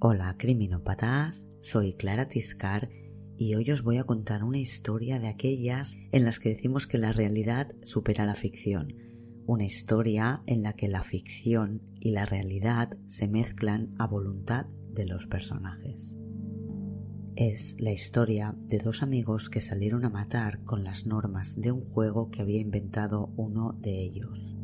Hola criminópatas, soy Clara Tiscar y hoy os voy a contar una historia de aquellas en las que decimos que la realidad supera la ficción, una historia en la que la ficción y la realidad se mezclan a voluntad de los personajes. Es la historia de dos amigos que salieron a matar con las normas de un juego que había inventado uno de ellos.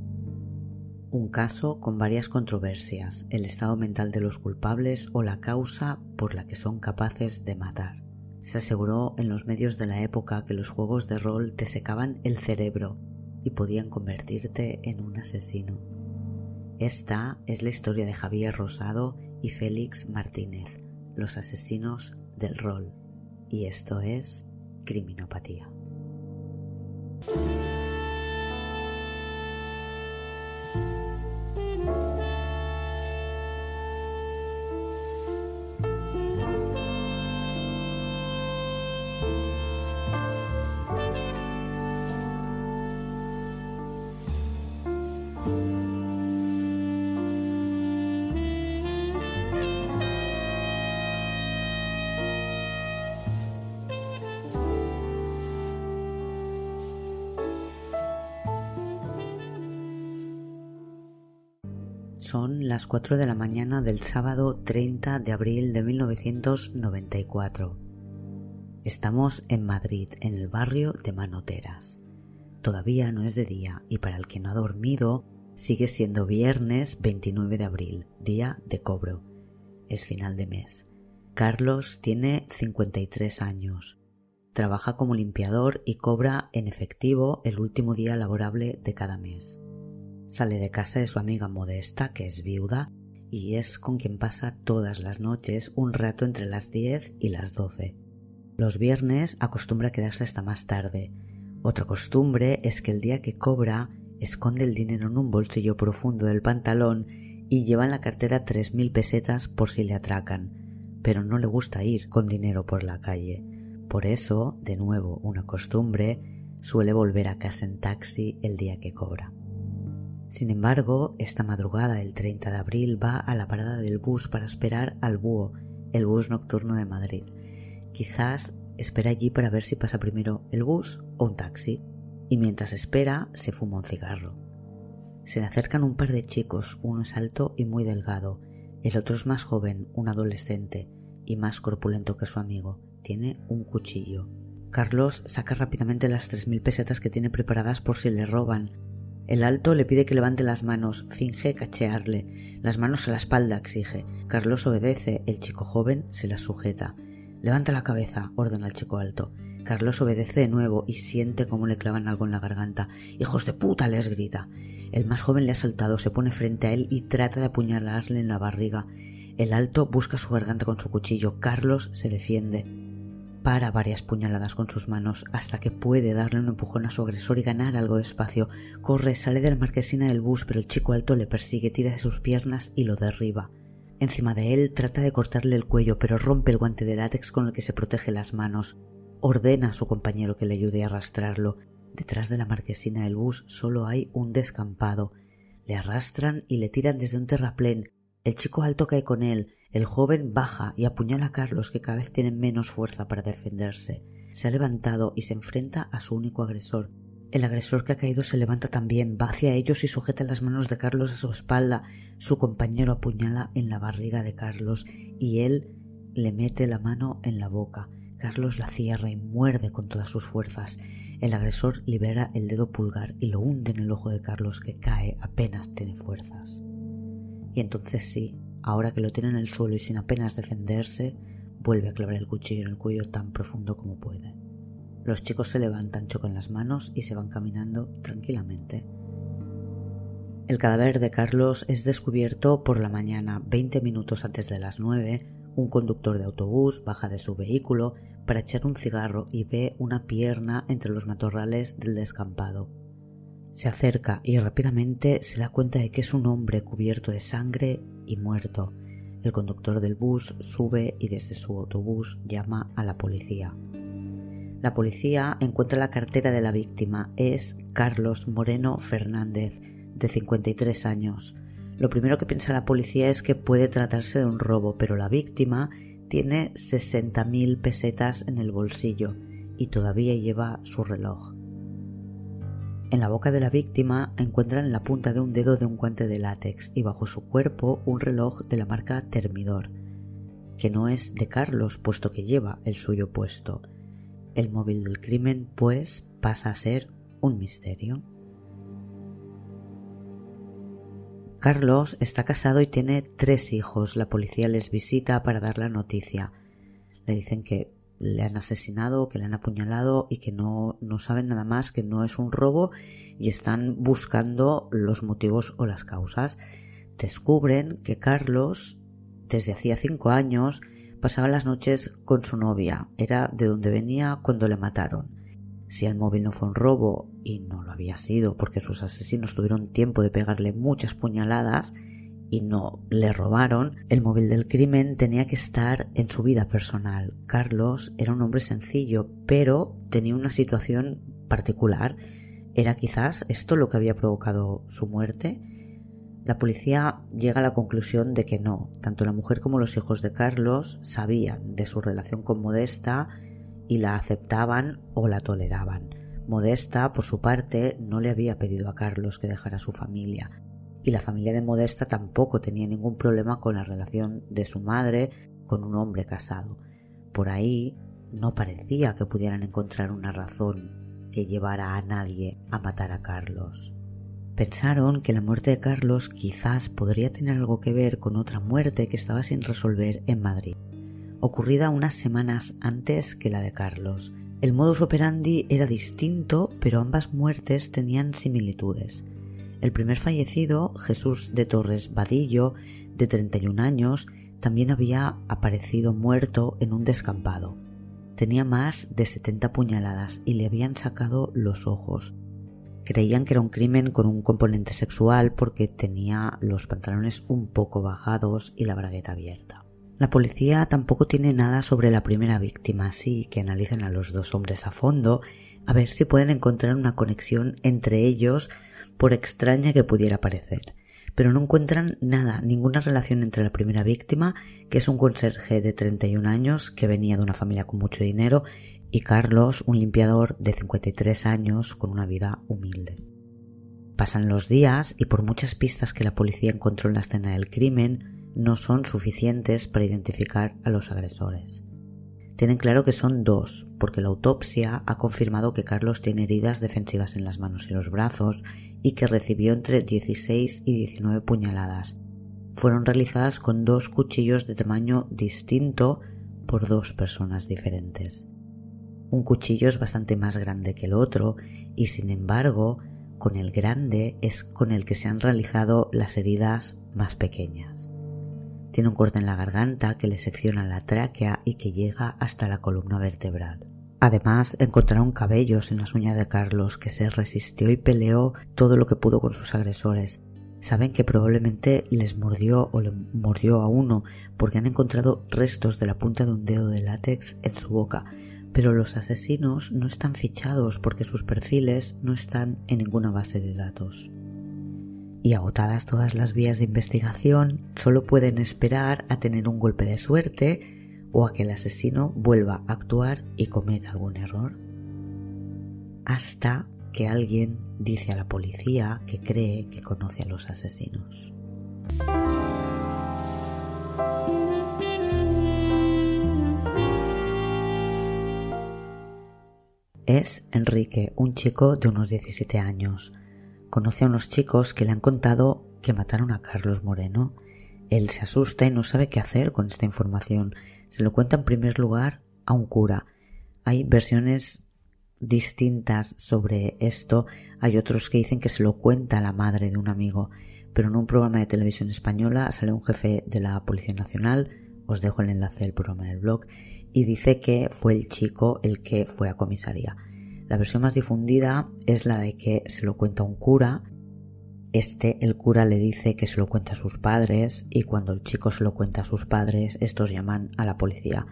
Un caso con varias controversias, el estado mental de los culpables o la causa por la que son capaces de matar. Se aseguró en los medios de la época que los juegos de rol te secaban el cerebro y podían convertirte en un asesino. Esta es la historia de Javier Rosado y Félix Martínez, los asesinos del rol. Y esto es criminopatía. Son las 4 de la mañana del sábado 30 de abril de 1994. Estamos en Madrid, en el barrio de Manoteras. Todavía no es de día y para el que no ha dormido, sigue siendo viernes 29 de abril, día de cobro. Es final de mes. Carlos tiene 53 años. Trabaja como limpiador y cobra en efectivo el último día laborable de cada mes. Sale de casa de su amiga Modesta, que es viuda, y es con quien pasa todas las noches un rato entre las 10 y las 12. Los viernes acostumbra quedarse hasta más tarde. Otra costumbre es que el día que cobra esconde el dinero en un bolsillo profundo del pantalón y lleva en la cartera tres mil pesetas por si le atracan, pero no le gusta ir con dinero por la calle. Por eso, de nuevo, una costumbre, suele volver a casa en taxi el día que cobra. Sin embargo, esta madrugada del 30 de abril va a la parada del bus para esperar al búho, el bus nocturno de Madrid. Quizás espera allí para ver si pasa primero el bus o un taxi, y mientras espera se fuma un cigarro. Se le acercan un par de chicos, uno es alto y muy delgado, el otro es más joven, un adolescente, y más corpulento que su amigo, tiene un cuchillo. Carlos saca rápidamente las tres mil pesetas que tiene preparadas por si le roban, el alto le pide que levante las manos, finge cachearle. Las manos a la espalda, exige. Carlos obedece, el chico joven se las sujeta. Levanta la cabeza, ordena el chico alto. Carlos obedece de nuevo y siente cómo le clavan algo en la garganta. ¡Hijos de puta! les grita. El más joven le ha saltado, se pone frente a él y trata de apuñalarle en la barriga. El alto busca su garganta con su cuchillo. Carlos se defiende para varias puñaladas con sus manos hasta que puede darle un empujón a su agresor y ganar algo de espacio. Corre, sale de la marquesina del bus, pero el chico alto le persigue, tira de sus piernas y lo derriba. Encima de él trata de cortarle el cuello, pero rompe el guante de látex con el que se protege las manos. Ordena a su compañero que le ayude a arrastrarlo. Detrás de la marquesina del bus solo hay un descampado. Le arrastran y le tiran desde un terraplén. El chico alto cae con él, el joven baja y apuñala a Carlos, que cada vez tiene menos fuerza para defenderse. Se ha levantado y se enfrenta a su único agresor. El agresor que ha caído se levanta también, va hacia ellos y sujeta las manos de Carlos a su espalda. Su compañero apuñala en la barriga de Carlos y él le mete la mano en la boca. Carlos la cierra y muerde con todas sus fuerzas. El agresor libera el dedo pulgar y lo hunde en el ojo de Carlos que cae apenas tiene fuerzas. Y entonces sí, Ahora que lo tiene en el suelo y sin apenas defenderse, vuelve a clavar el cuchillo en el cuello tan profundo como puede. Los chicos se levantan, chocan las manos y se van caminando tranquilamente. El cadáver de Carlos es descubierto por la mañana, 20 minutos antes de las 9. Un conductor de autobús baja de su vehículo para echar un cigarro y ve una pierna entre los matorrales del descampado. Se acerca y rápidamente se da cuenta de que es un hombre cubierto de sangre y muerto. El conductor del bus sube y desde su autobús llama a la policía. La policía encuentra la cartera de la víctima. Es Carlos Moreno Fernández, de 53 años. Lo primero que piensa la policía es que puede tratarse de un robo, pero la víctima tiene 60.000 pesetas en el bolsillo y todavía lleva su reloj. En la boca de la víctima encuentran la punta de un dedo de un guante de látex y bajo su cuerpo un reloj de la marca Termidor, que no es de Carlos puesto que lleva el suyo puesto. El móvil del crimen, pues, pasa a ser un misterio. Carlos está casado y tiene tres hijos. La policía les visita para dar la noticia. Le dicen que le han asesinado, que le han apuñalado y que no, no saben nada más, que no es un robo y están buscando los motivos o las causas. Descubren que Carlos, desde hacía cinco años, pasaba las noches con su novia. Era de donde venía cuando le mataron. Si el móvil no fue un robo, y no lo había sido porque sus asesinos tuvieron tiempo de pegarle muchas puñaladas, y no le robaron, el móvil del crimen tenía que estar en su vida personal. Carlos era un hombre sencillo, pero tenía una situación particular. ¿Era quizás esto lo que había provocado su muerte? La policía llega a la conclusión de que no. Tanto la mujer como los hijos de Carlos sabían de su relación con Modesta y la aceptaban o la toleraban. Modesta, por su parte, no le había pedido a Carlos que dejara su familia y la familia de Modesta tampoco tenía ningún problema con la relación de su madre con un hombre casado. Por ahí no parecía que pudieran encontrar una razón que llevara a nadie a matar a Carlos. Pensaron que la muerte de Carlos quizás podría tener algo que ver con otra muerte que estaba sin resolver en Madrid, ocurrida unas semanas antes que la de Carlos. El modus operandi era distinto, pero ambas muertes tenían similitudes. El primer fallecido, Jesús de Torres Vadillo, de 31 años, también había aparecido muerto en un descampado. Tenía más de 70 puñaladas y le habían sacado los ojos. Creían que era un crimen con un componente sexual porque tenía los pantalones un poco bajados y la bragueta abierta. La policía tampoco tiene nada sobre la primera víctima, así que analizan a los dos hombres a fondo a ver si pueden encontrar una conexión entre ellos por extraña que pudiera parecer, pero no encuentran nada, ninguna relación entre la primera víctima, que es un conserje de 31 años que venía de una familia con mucho dinero, y Carlos, un limpiador de 53 años con una vida humilde. Pasan los días y por muchas pistas que la policía encontró en la escena del crimen, no son suficientes para identificar a los agresores. Tienen claro que son dos, porque la autopsia ha confirmado que Carlos tiene heridas defensivas en las manos y los brazos y que recibió entre 16 y 19 puñaladas. Fueron realizadas con dos cuchillos de tamaño distinto por dos personas diferentes. Un cuchillo es bastante más grande que el otro y sin embargo con el grande es con el que se han realizado las heridas más pequeñas. Tiene un corte en la garganta que le secciona la tráquea y que llega hasta la columna vertebral. Además, encontraron cabellos en las uñas de Carlos, que se resistió y peleó todo lo que pudo con sus agresores. Saben que probablemente les mordió o le mordió a uno, porque han encontrado restos de la punta de un dedo de látex en su boca, pero los asesinos no están fichados porque sus perfiles no están en ninguna base de datos. Y agotadas todas las vías de investigación, solo pueden esperar a tener un golpe de suerte o a que el asesino vuelva a actuar y cometa algún error. Hasta que alguien dice a la policía que cree que conoce a los asesinos. Es Enrique, un chico de unos 17 años conoce a unos chicos que le han contado que mataron a Carlos Moreno. Él se asusta y no sabe qué hacer con esta información. Se lo cuenta en primer lugar a un cura. Hay versiones distintas sobre esto. Hay otros que dicen que se lo cuenta a la madre de un amigo. Pero en un programa de televisión española sale un jefe de la Policía Nacional, os dejo el enlace del programa en el blog, y dice que fue el chico el que fue a comisaría. La versión más difundida es la de que se lo cuenta un cura. Este, el cura le dice que se lo cuenta a sus padres y cuando el chico se lo cuenta a sus padres, estos llaman a la policía.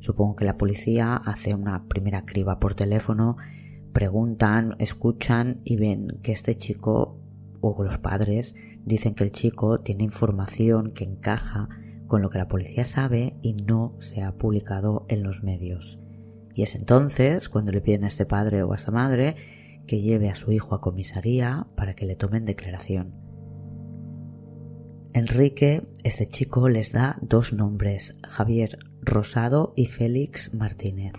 Supongo que la policía hace una primera criba por teléfono, preguntan, escuchan y ven que este chico o los padres Dicen que el chico tiene información que encaja con lo que la policía sabe y no se ha publicado en los medios. Y es entonces cuando le piden a este padre o a esta madre que lleve a su hijo a comisaría para que le tomen declaración. Enrique, este chico, les da dos nombres, Javier Rosado y Félix Martínez.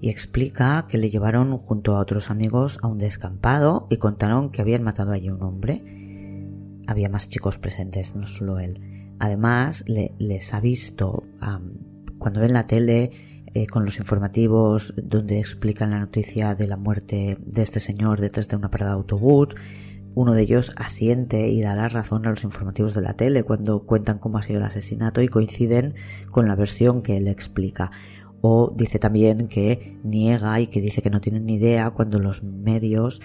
Y explica que le llevaron junto a otros amigos a un descampado y contaron que habían matado allí un hombre. Había más chicos presentes, no solo él. Además, les ha visto cuando ven la tele eh, con los informativos donde explican la noticia de la muerte de este señor detrás de una parada de autobús. Uno de ellos asiente y da la razón a los informativos de la tele cuando cuentan cómo ha sido el asesinato y coinciden con la versión que él explica. O dice también que niega y que dice que no tiene ni idea cuando los medios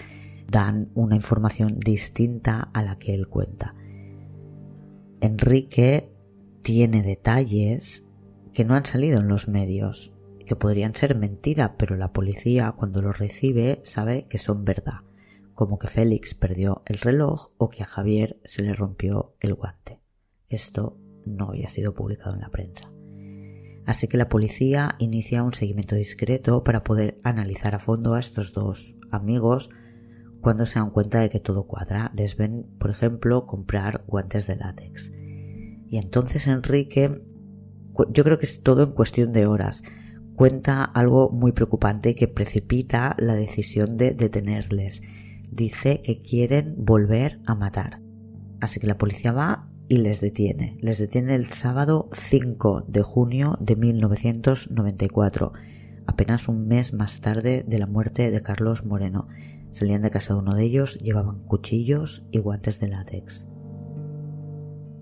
dan una información distinta a la que él cuenta. Enrique tiene detalles que no han salido en los medios, que podrían ser mentira, pero la policía cuando los recibe sabe que son verdad, como que Félix perdió el reloj o que a Javier se le rompió el guante. Esto no había sido publicado en la prensa. Así que la policía inicia un seguimiento discreto para poder analizar a fondo a estos dos amigos cuando se dan cuenta de que todo cuadra. Les ven, por ejemplo, comprar guantes de látex. Y entonces Enrique, yo creo que es todo en cuestión de horas, cuenta algo muy preocupante que precipita la decisión de detenerles. Dice que quieren volver a matar. Así que la policía va y les detiene. Les detiene el sábado 5 de junio de 1994, apenas un mes más tarde de la muerte de Carlos Moreno. Salían de casa de uno de ellos, llevaban cuchillos y guantes de látex.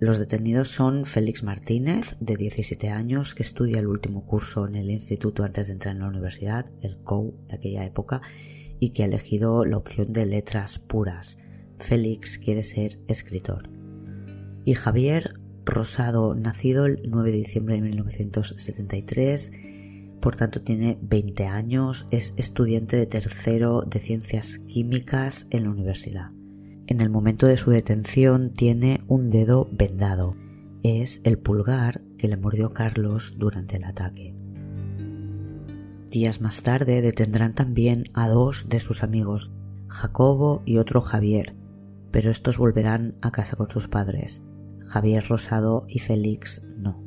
Los detenidos son Félix Martínez, de 17 años, que estudia el último curso en el instituto antes de entrar en la universidad, el COU de aquella época, y que ha elegido la opción de letras puras. Félix quiere ser escritor. Y Javier Rosado, nacido el 9 de diciembre de 1973, por tanto tiene 20 años, es estudiante de tercero de ciencias químicas en la universidad. En el momento de su detención tiene un dedo vendado. Es el pulgar que le mordió Carlos durante el ataque. Días más tarde detendrán también a dos de sus amigos, Jacobo y otro Javier, pero estos volverán a casa con sus padres. Javier Rosado y Félix no.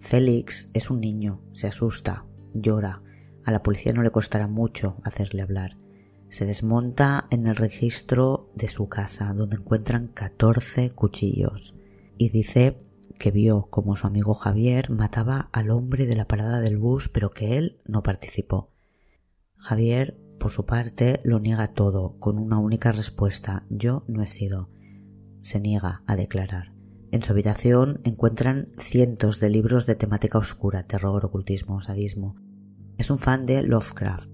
Félix es un niño, se asusta, llora. A la policía no le costará mucho hacerle hablar. Se desmonta en el registro de su casa, donde encuentran 14 cuchillos, y dice que vio como su amigo Javier mataba al hombre de la parada del bus, pero que él no participó. Javier, por su parte, lo niega todo, con una única respuesta yo no he sido. Se niega a declarar. En su habitación encuentran cientos de libros de temática oscura, terror, ocultismo, sadismo. Es un fan de Lovecraft,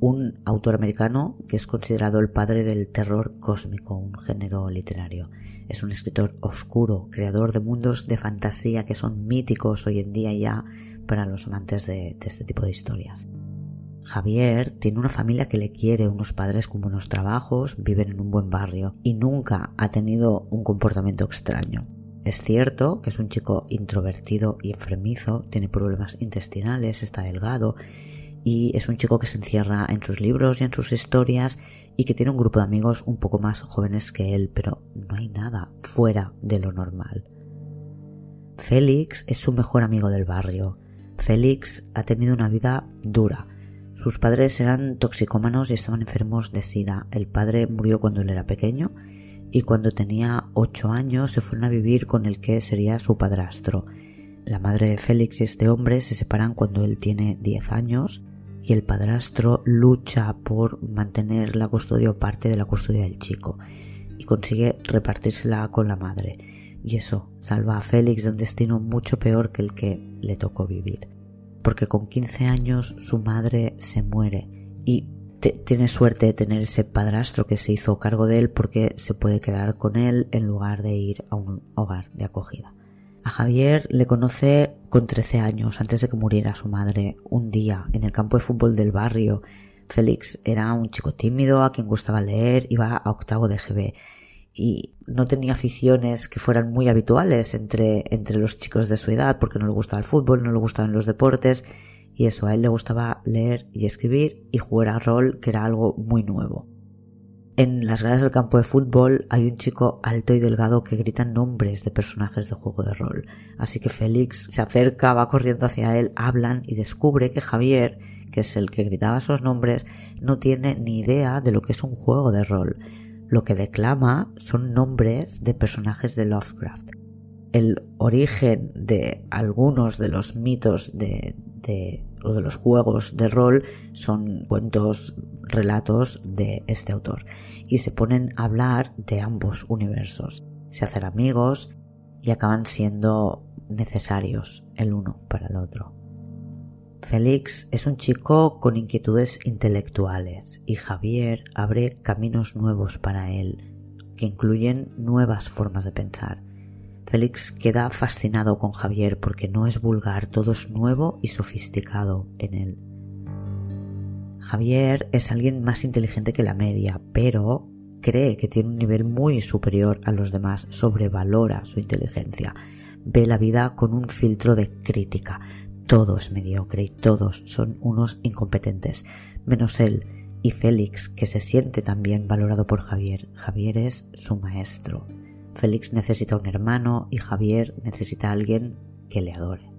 un autor americano que es considerado el padre del terror cósmico, un género literario. Es un escritor oscuro, creador de mundos de fantasía que son míticos hoy en día ya para los amantes de, este tipo de historias. Javier tiene una familia que le quiere, unos padres con buenos trabajos, viven en un buen barrio y nunca ha tenido un comportamiento extraño. Es cierto que es un chico introvertido y enfermizo, tiene problemas intestinales, está delgado y es un chico que se encierra en sus libros y en sus historias y que tiene un grupo de amigos un poco más jóvenes que él, pero no hay nada fuera de lo normal. Félix es su mejor amigo del barrio. Félix ha tenido una vida dura. Sus padres eran toxicómanos y estaban enfermos de sida. El padre murió cuando él era pequeño y cuando tenía ocho años se fueron a vivir con el que sería su padrastro. La madre de Félix y este hombre se separan cuando él tiene diez años y el padrastro lucha por mantener la custodia o parte de la custodia del chico y consigue repartírsela con la madre. Y eso salva a Félix de un destino mucho peor que el que le tocó vivir. Porque con 15 años su madre se muere y tiene suerte de tener ese padrastro que se hizo cargo de él porque se puede quedar con él en lugar de ir a un hogar de acogida. A Javier le conoce con 13 años, antes de que muriera su madre, un día en el campo de fútbol del barrio. Félix era un chico tímido a quien gustaba leer, iba a octavo de GB y no tenía aficiones que fueran muy habituales entre, entre los chicos de su edad porque no le gustaba el fútbol, no le gustaban los deportes y eso, a él le gustaba leer y escribir y jugar a rol que era algo muy nuevo. En las gradas del campo de fútbol hay un chico alto y delgado que grita nombres de personajes de juego de rol. Así que Félix se acerca, va corriendo hacia él, hablan y descubre que Javier, que es el que gritaba esos nombres, no tiene ni idea de lo que es un juego de rol. Lo que declama son nombres de personajes de Lovecraft. El origen de algunos de los mitos de, de, o de los juegos de rol son cuentos, relatos de este autor y se ponen a hablar de ambos universos. Se hacen amigos y acaban siendo necesarios el uno para el otro. Félix es un chico con inquietudes intelectuales y Javier abre caminos nuevos para él que incluyen nuevas formas de pensar. Félix queda fascinado con Javier porque no es vulgar, todo es nuevo y sofisticado en él. Javier es alguien más inteligente que la media, pero cree que tiene un nivel muy superior a los demás, sobrevalora su inteligencia, ve la vida con un filtro de crítica. Todo es mediocre y todos son unos incompetentes, menos él y Félix, que se siente también valorado por Javier. Javier es su maestro. Félix necesita un hermano y Javier necesita a alguien que le adore.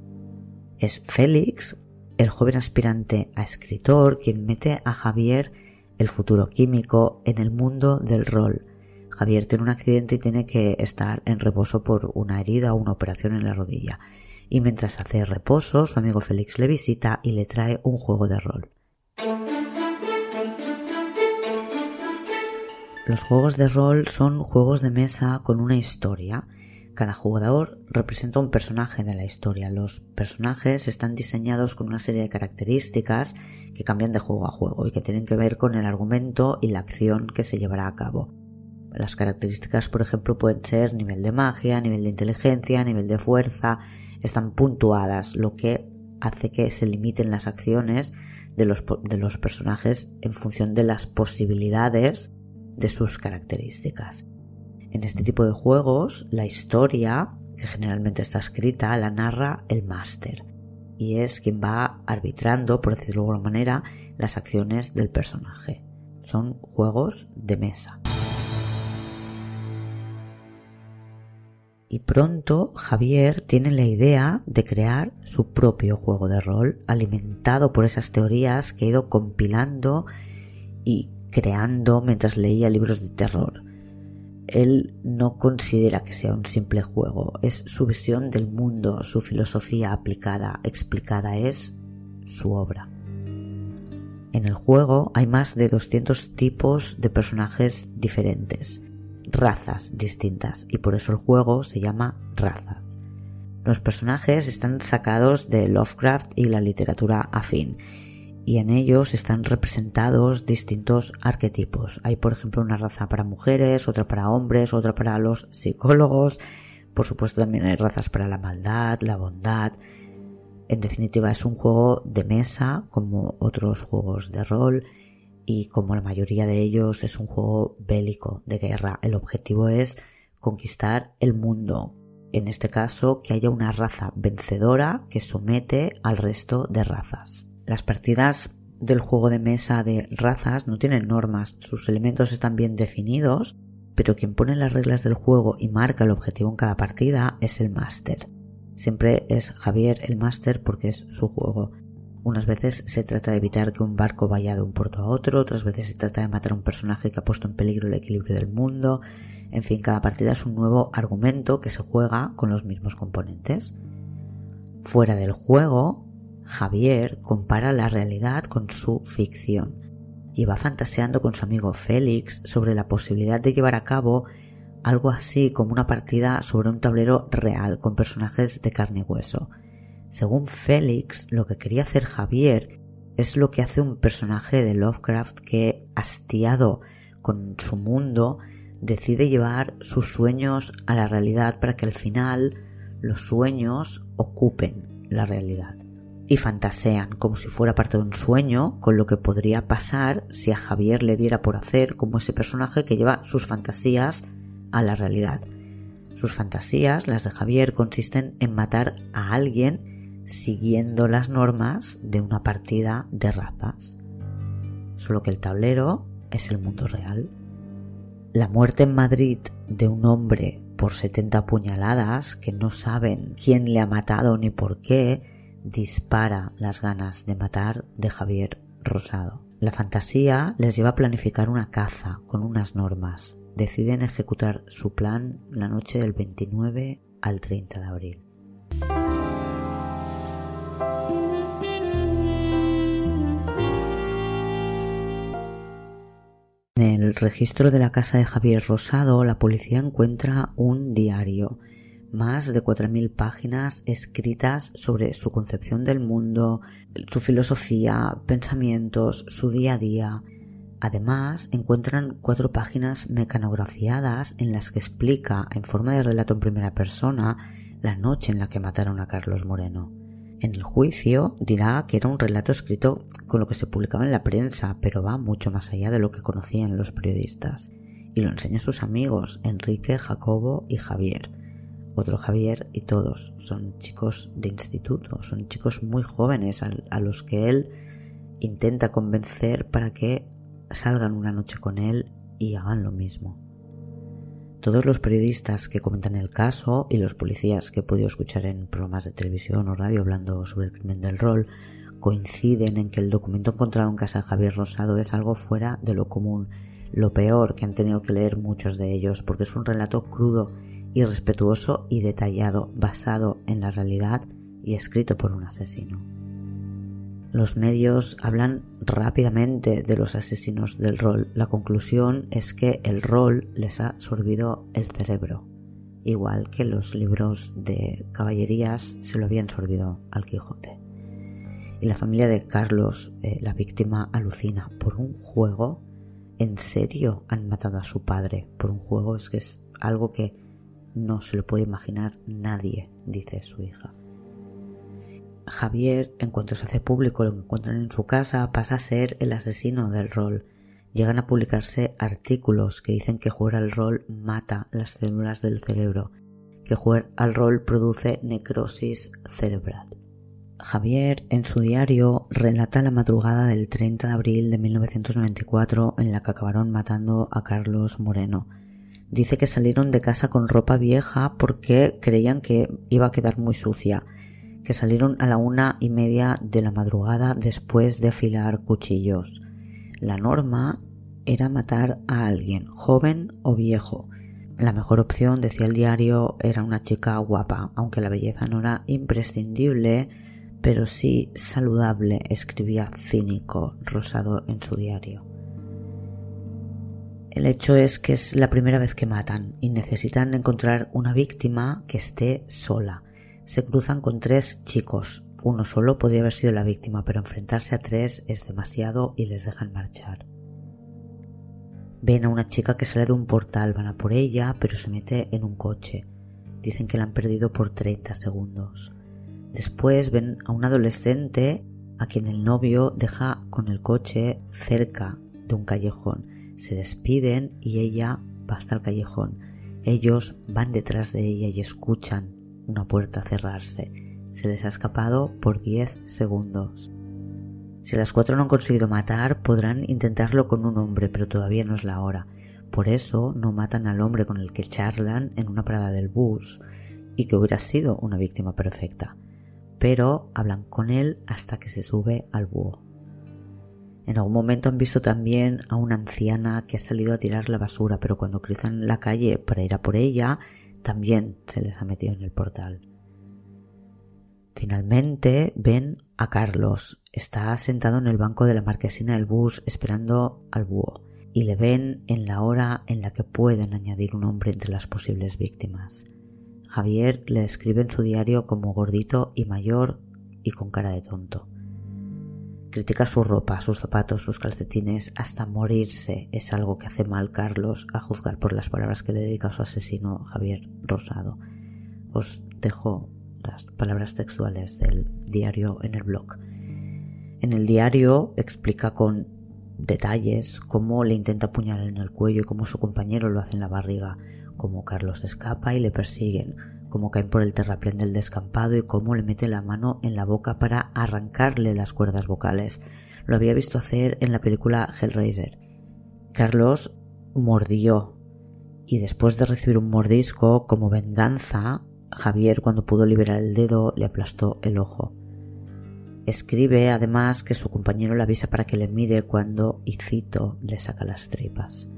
Es Félix, el joven aspirante a escritor, quien mete a Javier, el futuro químico, en el mundo del rol. Javier tiene un accidente y tiene que estar en reposo por una herida o una operación en la rodilla. Y mientras hace reposo, su amigo Félix le visita y le trae un juego de rol. Los juegos de rol son juegos de mesa con una historia. Cada jugador representa un personaje de la historia. Los personajes están diseñados con una serie de características que cambian de juego a juego y que tienen que ver con el argumento y la acción que se llevará a cabo. Las características, por ejemplo, pueden ser nivel de magia, nivel de inteligencia, nivel de fuerza, están puntuadas, lo que hace que se limiten las acciones de los, de los personajes en función de las posibilidades de sus características. En este tipo de juegos, la historia, que generalmente está escrita, la narra el máster y es quien va arbitrando, por decirlo de alguna manera, las acciones del personaje. Son juegos de mesa. Y pronto Javier tiene la idea de crear su propio juego de rol, alimentado por esas teorías que ha ido compilando y creando mientras leía libros de terror. Él no considera que sea un simple juego, es su visión del mundo, su filosofía aplicada, explicada, es su obra. En el juego hay más de 200 tipos de personajes diferentes, razas distintas, y por eso el juego se llama razas. Los personajes están sacados de Lovecraft y la literatura afín, y en ellos están representados distintos arquetipos. Hay, por ejemplo, una raza para mujeres, otra para hombres, otra para los psicólogos. Por supuesto, también hay razas para la maldad, la bondad. En definitiva, es un juego de mesa como otros juegos de rol y como la mayoría de ellos es un juego bélico de guerra. El objetivo es conquistar el mundo. En este caso, que haya una raza vencedora que somete al resto de razas. Las partidas del juego de mesa de razas no tienen normas, sus elementos están bien definidos, pero quien pone las reglas del juego y marca el objetivo en cada partida es el máster. Siempre es Javier el máster porque es su juego. Unas veces se trata de evitar que un barco vaya de un puerto a otro, otras veces se trata de matar a un personaje que ha puesto en peligro el equilibrio del mundo. En fin, cada partida es un nuevo argumento que se juega con los mismos componentes. Fuera del juego, Javier compara la realidad con su ficción y va fantaseando con su amigo Félix sobre la posibilidad de llevar a cabo algo así como una partida sobre un tablero real con personajes de carne y hueso. Según Félix, lo que quería hacer Javier es lo que hace un personaje de Lovecraft que, hastiado con su mundo, decide llevar sus sueños a la realidad para que al final los sueños ocupen la realidad y fantasean como si fuera parte de un sueño con lo que podría pasar si a Javier le diera por hacer como ese personaje que lleva sus fantasías a la realidad. Sus fantasías, las de Javier, consisten en matar a alguien siguiendo las normas de una partida de rapas. Solo que el tablero es el mundo real. La muerte en Madrid de un hombre por 70 puñaladas que no saben quién le ha matado ni por qué dispara las ganas de matar de Javier Rosado. La fantasía les lleva a planificar una caza con unas normas. Deciden ejecutar su plan la noche del 29 al 30 de abril. En el registro de la casa de Javier Rosado, la policía encuentra un diario más de 4.000 páginas escritas sobre su concepción del mundo, su filosofía, pensamientos, su día a día. Además, encuentran cuatro páginas mecanografiadas en las que explica, en forma de relato en primera persona, la noche en la que mataron a Carlos Moreno. En el juicio dirá que era un relato escrito con lo que se publicaba en la prensa, pero va mucho más allá de lo que conocían los periodistas. Y lo enseña a sus amigos, Enrique, Jacobo y Javier otro Javier y todos son chicos de instituto, son chicos muy jóvenes a, los que él intenta convencer para que salgan una noche con él y hagan lo mismo. Todos los periodistas que comentan el caso y los policías que he podido escuchar en programas de televisión o radio hablando sobre el crimen del rol coinciden en que el documento encontrado en casa de Javier Rosado es algo fuera de lo común, lo peor que han tenido que leer muchos de ellos, porque es un relato crudo irrespetuoso y detallado, basado en la realidad y escrito por un asesino. Los medios hablan rápidamente de los asesinos del rol. La conclusión es que el rol les ha sorbido el cerebro, igual que los libros de caballerías se lo habían sorbido al Quijote. Y la familia de Carlos, eh, la víctima, alucina. ¿Por un juego? ¿En serio han matado a su padre? Por un juego es que es algo que no se lo puede imaginar nadie, dice su hija. Javier, en cuanto se hace público lo que encuentran en su casa, pasa a ser el asesino del rol. Llegan a publicarse artículos que dicen que jugar al rol mata las células del cerebro, que jugar al rol produce necrosis cerebral. Javier, en su diario, relata la madrugada del 30 de abril de 1994 en la que acabaron matando a Carlos Moreno, Dice que salieron de casa con ropa vieja porque creían que iba a quedar muy sucia, que salieron a la una y media de la madrugada después de afilar cuchillos. La norma era matar a alguien, joven o viejo. La mejor opción, decía el diario, era una chica guapa, aunque la belleza no era imprescindible, pero sí saludable, escribía cínico, rosado en su diario. El hecho es que es la primera vez que matan y necesitan encontrar una víctima que esté sola. Se cruzan con tres chicos. Uno solo podría haber sido la víctima, pero enfrentarse a tres es demasiado y les dejan marchar. Ven a una chica que sale de un portal, van a por ella, pero se mete en un coche. Dicen que la han perdido por 30 segundos. Después ven a un adolescente a quien el novio deja con el coche cerca de un callejón se despiden y ella va hasta el callejón. Ellos van detrás de ella y escuchan una puerta cerrarse. Se les ha escapado por 10 segundos. Si las cuatro no han conseguido matar, podrán intentarlo con un hombre, pero todavía no es la hora. Por eso no matan al hombre con el que charlan en una parada del bus y que hubiera sido una víctima perfecta. Pero hablan con él hasta que se sube al búho. En algún momento han visto también a una anciana que ha salido a tirar la basura, pero cuando cruzan la calle para ir a por ella, también se les ha metido en el portal. Finalmente ven a Carlos. Está sentado en el banco de la marquesina del bus esperando al búho y le ven en la hora en la que pueden añadir un hombre entre las posibles víctimas. Javier le describe en su diario como gordito y mayor y con cara de tonto. Critica su ropa, sus zapatos, sus calcetines, hasta morirse. Es algo que hace mal Carlos a juzgar por las palabras que le dedica a su asesino Javier Rosado. Os dejo las palabras textuales del diario en el blog. En el diario explica con detalles cómo le intenta apuñalar en el cuello y cómo su compañero lo hace en la barriga. cómo Carlos escapa y le persiguen, cómo caen por el terraplén del descampado y cómo le mete la mano en la boca para arrancarle las cuerdas vocales. Lo había visto hacer en la película Hellraiser. Carlos mordió y después de recibir un mordisco como venganza, Javier cuando pudo liberar el dedo le aplastó el ojo. Escribe además que su compañero le avisa para que le mire cuando, y cito, le saca las tripas.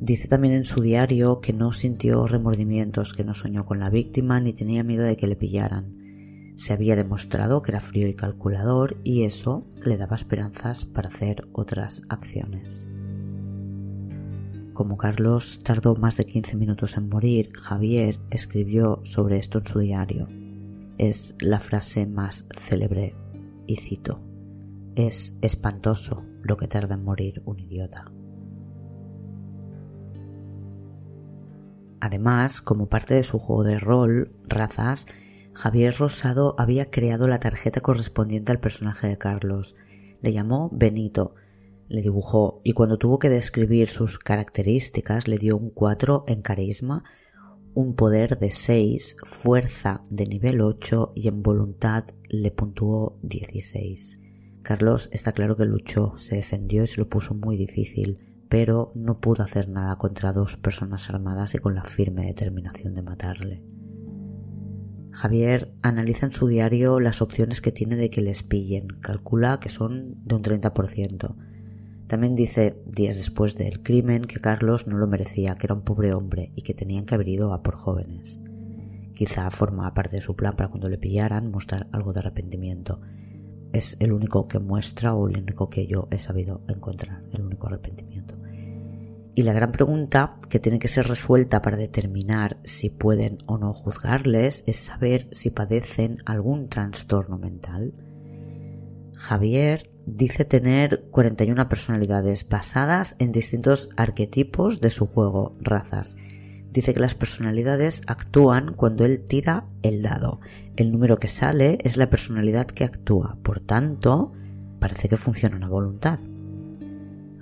Dice también en su diario que no sintió remordimientos, que no soñó con la víctima ni tenía miedo de que le pillaran. Se había demostrado que era frío y calculador y eso le daba esperanzas para hacer otras acciones. Como Carlos tardó más de 15 minutos en morir, Javier escribió sobre esto en su diario. Es la frase más célebre y cito. Es espantoso lo que tarda en morir un idiota. Además, como parte de su juego de rol, Razas, Javier Rosado había creado la tarjeta correspondiente al personaje de Carlos. Le llamó Benito, le dibujó y cuando tuvo que describir sus características le dio un 4 en carisma, un poder de 6, fuerza de nivel 8 y en voluntad le puntuó 16. Carlos está claro que luchó, se defendió y se lo puso muy difícil pero no pudo hacer nada contra dos personas armadas y con la firme determinación de matarle. Javier analiza en su diario las opciones que tiene de que les pillen, calcula que son de un 30%. También dice, días después del crimen, que Carlos no lo merecía, que era un pobre hombre y que tenían que haber ido a por jóvenes. Quizá forma parte de su plan para cuando le pillaran mostrar algo de arrepentimiento. Es el único que muestra o el único que yo he sabido encontrar, el único arrepentimiento. Y la gran pregunta que tiene que ser resuelta para determinar si pueden o no juzgarles es saber si padecen algún trastorno mental. Javier dice tener 41 personalidades basadas en distintos arquetipos de su juego, razas. Dice que las personalidades actúan cuando él tira el dado. El número que sale es la personalidad que actúa. Por tanto, parece que funciona a voluntad.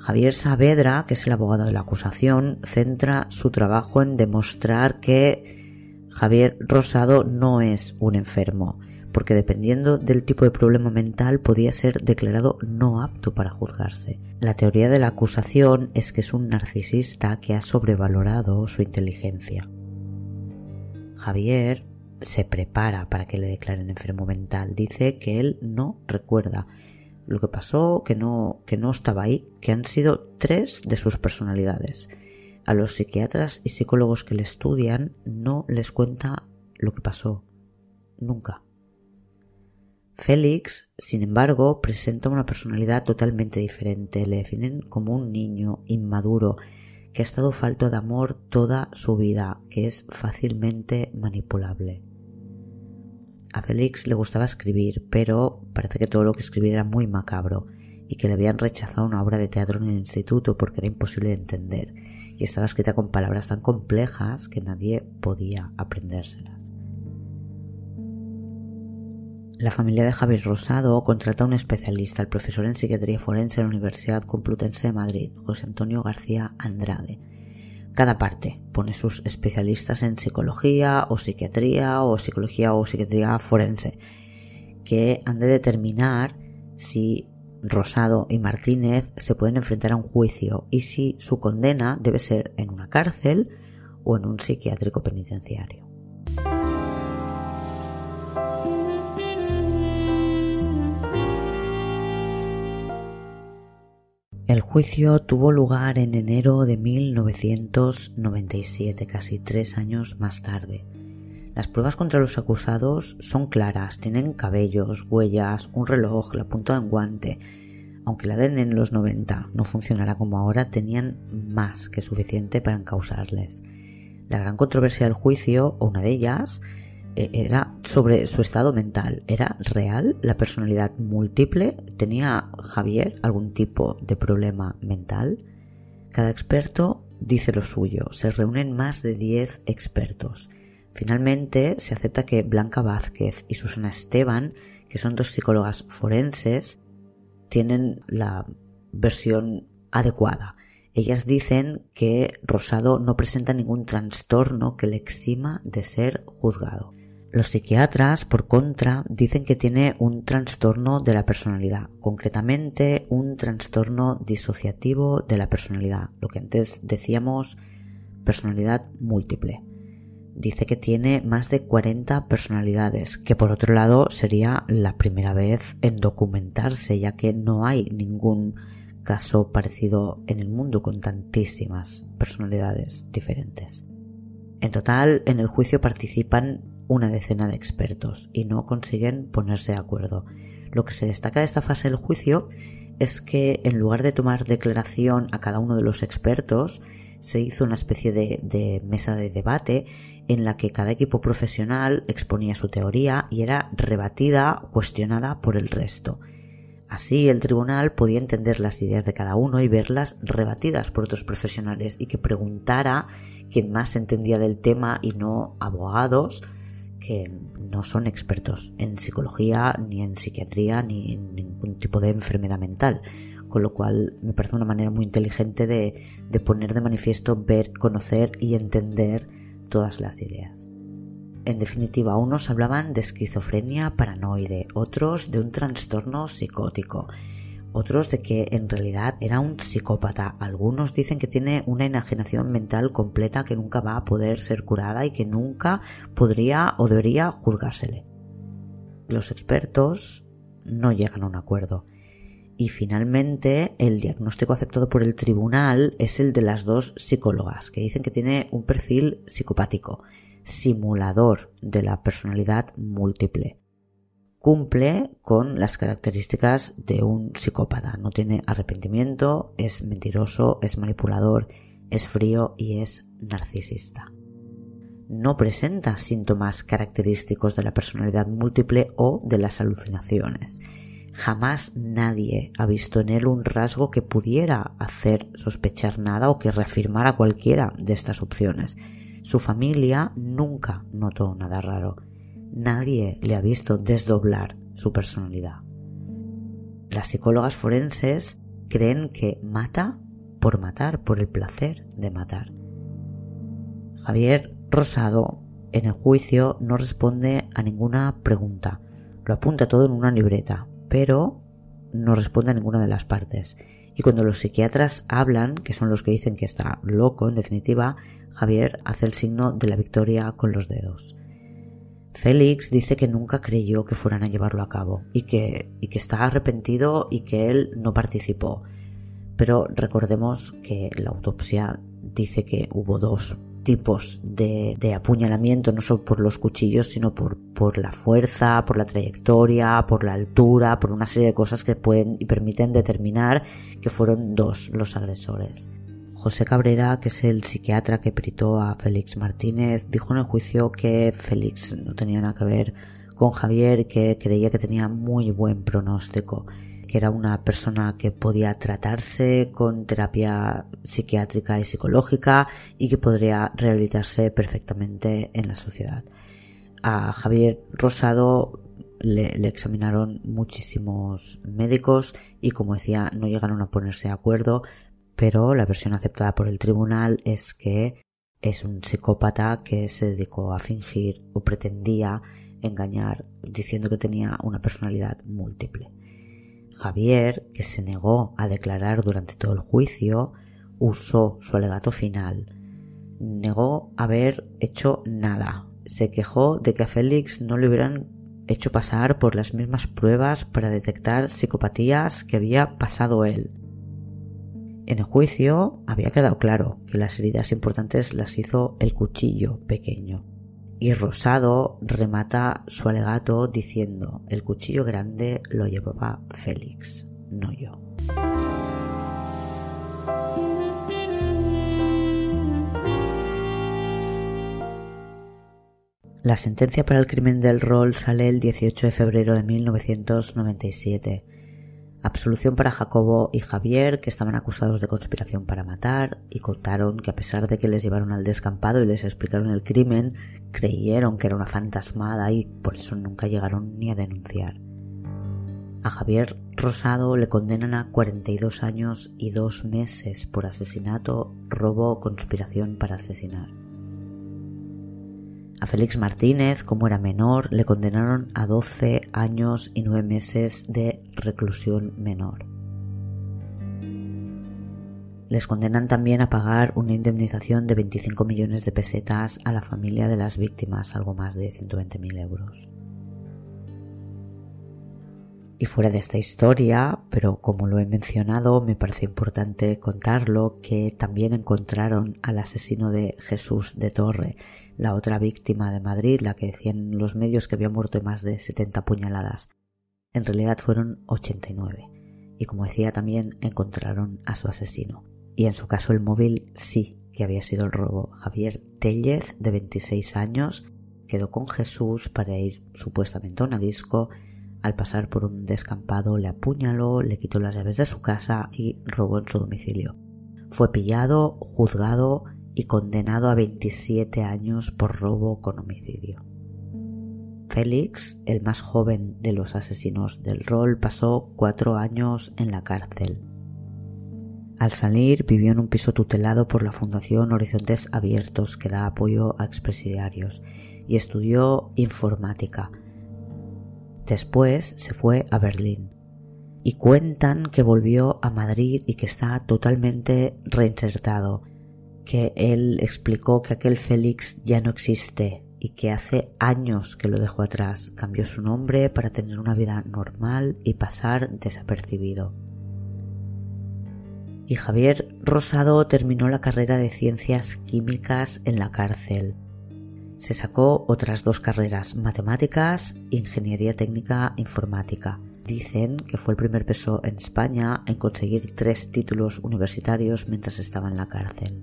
Javier Saavedra, que es el abogado de la acusación, centra su trabajo en demostrar que Javier Rosado no es un enfermo, porque dependiendo del tipo de problema mental podía ser declarado no apto para juzgarse. La teoría de la acusación es que es un narcisista que ha sobrevalorado su inteligencia. Javier se prepara para que le declaren enfermo mental. Dice que él no recuerda lo que pasó, que no, que no estaba ahí, que han sido tres de sus personalidades. A los psiquiatras y psicólogos que le estudian no les cuenta lo que pasó. Nunca. Félix, sin embargo, presenta una personalidad totalmente diferente. Le definen como un niño inmaduro que ha estado falto de amor toda su vida, que es fácilmente manipulable. A Félix le gustaba escribir, pero parece que todo lo que escribía era muy macabro y que le habían rechazado una obra de teatro en el instituto porque era imposible de entender y estaba escrita con palabras tan complejas que nadie podía aprendérselas. La familia de Javier Rosado contrata a un especialista, el profesor en psiquiatría forense de la Universidad Complutense de Madrid, José Antonio García Andrade, cada parte pone sus especialistas en psicología o psiquiatría o psicología o psiquiatría forense que han de determinar si Rosado y Martínez se pueden enfrentar a un juicio y si su condena debe ser en una cárcel o en un psiquiátrico penitenciario. Juicio tuvo lugar en enero de 1997, casi tres años más tarde. Las pruebas contra los acusados son claras, tienen cabellos, huellas, un reloj, la punta de un guante. Aunque la ADN en los 90 no funcionará como ahora, tenían más que suficiente para encausarles. La gran controversia del juicio, o una de ellas, era sobre su estado mental. ¿Era real la personalidad múltiple? ¿Tenía Javier algún tipo de problema mental? Cada experto dice lo suyo. Se reúnen más de 10 expertos. Finalmente se acepta que Blanca Vázquez y Susana Esteban, que son dos psicólogas forenses, tienen la versión adecuada. Ellas dicen que Rosado no presenta ningún trastorno que le exima de ser juzgado. Los psiquiatras, por contra, dicen que tiene un trastorno de la personalidad, concretamente un trastorno disociativo de la personalidad, lo que antes decíamos personalidad múltiple. Dice que tiene más de 40 personalidades, que por otro lado sería la primera vez en documentarse, ya que no hay ningún caso parecido en el mundo con tantísimas personalidades diferentes. En total, en el juicio participan una decena de expertos y no consiguen ponerse de acuerdo. Lo que se destaca de esta fase del juicio es que en lugar de tomar declaración a cada uno de los expertos, se hizo una especie de, mesa de debate en la que cada equipo profesional exponía su teoría y era rebatida, cuestionada por el resto. Así el tribunal podía entender las ideas de cada uno y verlas rebatidas por otros profesionales y que preguntara quien más entendía del tema y no abogados que no son expertos en psicología, ni en psiquiatría, ni en ningún tipo de enfermedad mental. Con lo cual me parece una manera muy inteligente de, de poner de manifiesto, ver, conocer y entender todas las ideas. En definitiva, unos hablaban de esquizofrenia paranoide, otros de un trastorno psicótico, otros de que en realidad era un psicópata. Algunos dicen que tiene una enajenación mental completa que nunca va a poder ser curada y que nunca podría o debería juzgársele. Los expertos no llegan a un acuerdo. Y finalmente el diagnóstico aceptado por el tribunal es el de las dos psicólogas, que dicen que tiene un perfil psicopático, simulador de la personalidad múltiple cumple con las características de un psicópata. No tiene arrepentimiento, es mentiroso, es manipulador, es frío y es narcisista. No presenta síntomas característicos de la personalidad múltiple o de las alucinaciones. Jamás nadie ha visto en él un rasgo que pudiera hacer sospechar nada o que reafirmara cualquiera de estas opciones. Su familia nunca notó nada raro nadie le ha visto desdoblar su personalidad. Las psicólogas forenses creen que mata por matar, por el placer de matar. Javier Rosado en el juicio no responde a ninguna pregunta, lo apunta todo en una libreta, pero no responde a ninguna de las partes. Y cuando los psiquiatras hablan, que son los que dicen que está loco, en definitiva, Javier hace el signo de la victoria con los dedos. Félix dice que nunca creyó que fueran a llevarlo a cabo y que, y que está arrepentido y que él no participó. Pero recordemos que la autopsia dice que hubo dos tipos de, de, apuñalamiento, no solo por los cuchillos, sino por, por la fuerza, por la trayectoria, por la altura, por una serie de cosas que pueden y permiten determinar que fueron dos los agresores. José Cabrera, que es el psiquiatra que peritó a Félix Martínez, dijo en el juicio que Félix no tenía nada que ver con Javier, que creía que tenía muy buen pronóstico, que era una persona que podía tratarse con terapia psiquiátrica y psicológica y que podría rehabilitarse perfectamente en la sociedad. A Javier Rosado le, le, examinaron muchísimos médicos y como decía no llegaron a ponerse de acuerdo pero la versión aceptada por el tribunal es que es un psicópata que se dedicó a fingir o pretendía engañar diciendo que tenía una personalidad múltiple. Javier, que se negó a declarar durante todo el juicio, usó su alegato final. Negó haber hecho nada. Se quejó de que a Félix no le hubieran hecho pasar por las mismas pruebas para detectar psicopatías que había pasado él. En el juicio había quedado claro que las heridas importantes las hizo el cuchillo pequeño. Y Rosado remata su alegato diciendo el cuchillo grande lo llevaba Félix, no yo. La sentencia para el crimen del rol sale el 18 de febrero de 1997 Absolución para Jacobo y Javier, que estaban acusados de conspiración para matar, y contaron que a pesar de que les llevaron al descampado y les explicaron el crimen, creyeron que era una fantasmada y por eso nunca llegaron ni a denunciar. A Javier Rosado le condenan a 42 años y dos meses por asesinato, robo o conspiración para asesinar. A Félix Martínez, como era menor, le condenaron a 12 años y 9 meses de reclusión menor. Les condenan también a pagar una indemnización de 25 millones de pesetas a la familia de las víctimas, algo más de 120.000 euros. Y fuera de esta historia, pero como lo he mencionado, me parece importante contarlo, que también encontraron al asesino de Jesús de Torre, la otra víctima de Madrid, la que decían los medios que había muerto de más de 70 puñaladas. En realidad fueron 89. Y como decía, también encontraron a su asesino. Y en su caso el móvil sí que había sido el robo. Javier Tellez, de 26 años, quedó con Jesús para ir supuestamente a una disco al pasar por un descampado le apuñaló, le quitó las llaves de su casa y robó en su domicilio. Fue pillado, juzgado y condenado a 27 años por robo con homicidio. Félix, el más joven de los asesinos del rol, pasó cuatro años en la cárcel. Al salir vivió en un piso tutelado por la Fundación Horizontes Abiertos que da apoyo a expresidiarios y estudió informática, Después se fue a Berlín. Y cuentan que volvió a Madrid y que está totalmente reinsertado, que él explicó que aquel Félix ya no existe y que hace años que lo dejó atrás, cambió su nombre para tener una vida normal y pasar desapercibido. Y Javier Rosado terminó la carrera de ciencias químicas en la cárcel se sacó otras dos carreras, matemáticas, ingeniería técnica informática. Dicen que fue el primer peso en España en conseguir tres títulos universitarios mientras estaba en la cárcel.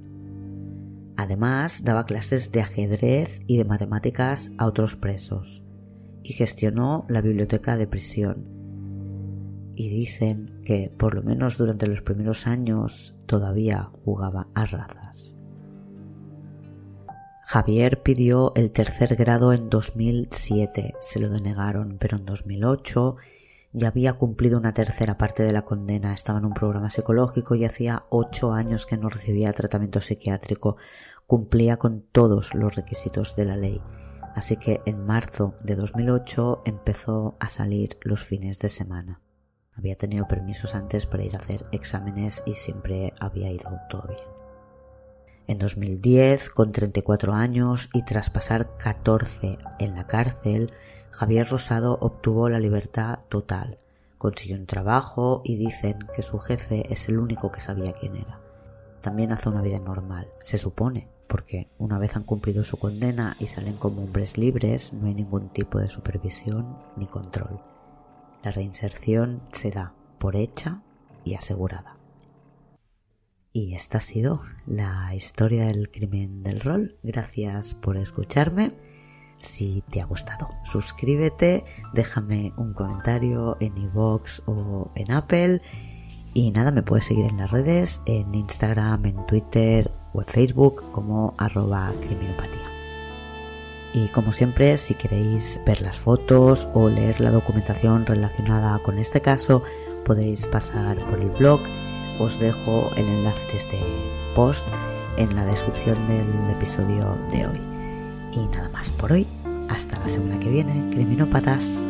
Además, daba clases de ajedrez y de matemáticas a otros presos y gestionó la biblioteca de prisión. Y dicen que, por lo menos durante los primeros años, todavía jugaba a razas. Javier pidió el tercer grado en 2007, se lo denegaron, pero en 2008 ya había cumplido una tercera parte de la condena, estaba en un programa psicológico y hacía ocho años que no recibía tratamiento psiquiátrico, cumplía con todos los requisitos de la ley. Así que en marzo de 2008 empezó a salir los fines de semana. Había tenido permisos antes para ir a hacer exámenes y siempre había ido todo bien. En 2010, con 34 años y tras pasar 14 en la cárcel, Javier Rosado obtuvo la libertad total. Consiguió un trabajo y dicen que su jefe es el único que sabía quién era. También hace una vida normal, se supone, porque una vez han cumplido su condena y salen como hombres libres, no hay ningún tipo de supervisión ni control. La reinserción se da por hecha y asegurada. Y esta ha sido la historia del crimen del rol. Gracias por escucharme. Si te ha gustado, suscríbete, déjame un comentario en iVoox o en Apple. Y nada, me puedes seguir en las redes, en Instagram, en Twitter o en Facebook como arroba criminopatía. Y como siempre, si queréis ver las fotos o leer la documentación relacionada con este caso, podéis pasar por el blog os dejo el enlace de este post en la descripción del episodio de hoy. Y nada más por hoy. Hasta la semana que viene, criminópatas.